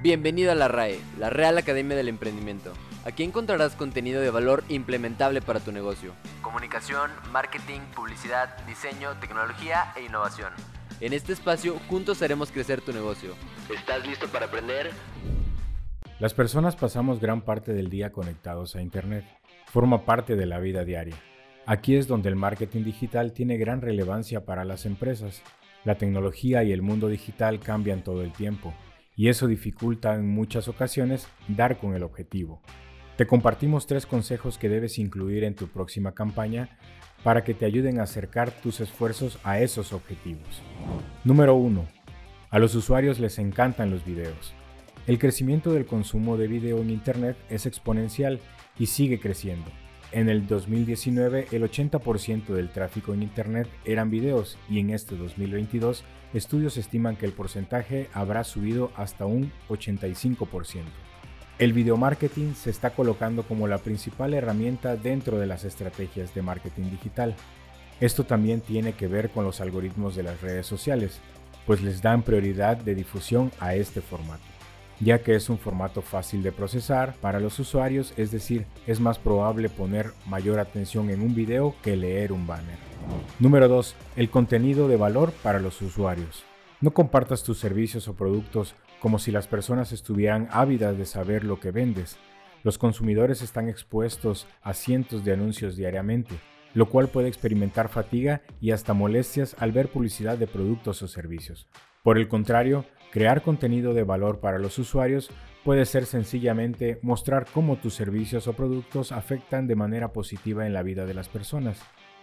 Bienvenido a la RAE, la Real Academia del Emprendimiento. Aquí encontrarás contenido de valor implementable para tu negocio. Comunicación, marketing, publicidad, diseño, tecnología e innovación. En este espacio juntos haremos crecer tu negocio. ¿Estás listo para aprender? Las personas pasamos gran parte del día conectados a Internet. Forma parte de la vida diaria. Aquí es donde el marketing digital tiene gran relevancia para las empresas. La tecnología y el mundo digital cambian todo el tiempo y eso dificulta en muchas ocasiones dar con el objetivo. Te compartimos tres consejos que debes incluir en tu próxima campaña para que te ayuden a acercar tus esfuerzos a esos objetivos. Número 1. A los usuarios les encantan los videos. El crecimiento del consumo de video en Internet es exponencial y sigue creciendo. En el 2019 el 80% del tráfico en Internet eran videos y en este 2022 estudios estiman que el porcentaje habrá subido hasta un 85%. El video marketing se está colocando como la principal herramienta dentro de las estrategias de marketing digital. Esto también tiene que ver con los algoritmos de las redes sociales, pues les dan prioridad de difusión a este formato ya que es un formato fácil de procesar para los usuarios, es decir, es más probable poner mayor atención en un video que leer un banner. Número 2. El contenido de valor para los usuarios. No compartas tus servicios o productos como si las personas estuvieran ávidas de saber lo que vendes. Los consumidores están expuestos a cientos de anuncios diariamente, lo cual puede experimentar fatiga y hasta molestias al ver publicidad de productos o servicios. Por el contrario, crear contenido de valor para los usuarios puede ser sencillamente mostrar cómo tus servicios o productos afectan de manera positiva en la vida de las personas.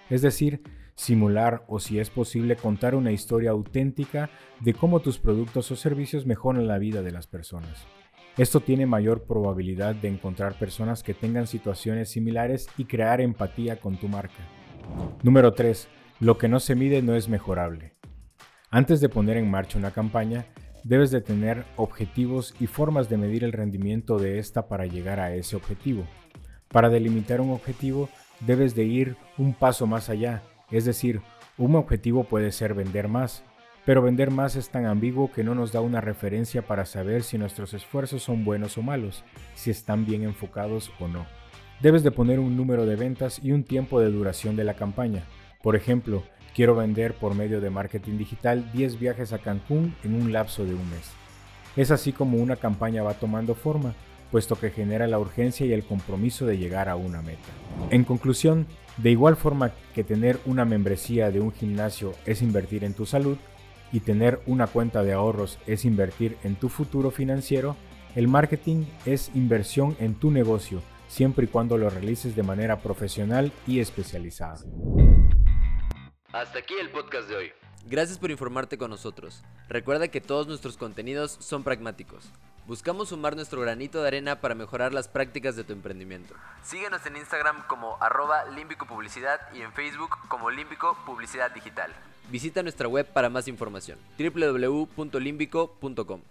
Es decir, simular o si es posible contar una historia auténtica de cómo tus productos o servicios mejoran la vida de las personas. Esto tiene mayor probabilidad de encontrar personas que tengan situaciones similares y crear empatía con tu marca. Número 3. Lo que no se mide no es mejorable. Antes de poner en marcha una campaña, debes de tener objetivos y formas de medir el rendimiento de esta para llegar a ese objetivo. Para delimitar un objetivo, debes de ir un paso más allá, es decir, un objetivo puede ser vender más, pero vender más es tan ambiguo que no nos da una referencia para saber si nuestros esfuerzos son buenos o malos, si están bien enfocados o no. Debes de poner un número de ventas y un tiempo de duración de la campaña. Por ejemplo, Quiero vender por medio de marketing digital 10 viajes a Cancún en un lapso de un mes. Es así como una campaña va tomando forma, puesto que genera la urgencia y el compromiso de llegar a una meta. En conclusión, de igual forma que tener una membresía de un gimnasio es invertir en tu salud y tener una cuenta de ahorros es invertir en tu futuro financiero, el marketing es inversión en tu negocio, siempre y cuando lo realices de manera profesional y especializada. Hasta aquí el podcast de hoy. Gracias por informarte con nosotros. Recuerda que todos nuestros contenidos son pragmáticos. Buscamos sumar nuestro granito de arena para mejorar las prácticas de tu emprendimiento. Síguenos en Instagram como arroba límbico publicidad y en Facebook como límbico publicidad digital. Visita nuestra web para más información www.limbico.com.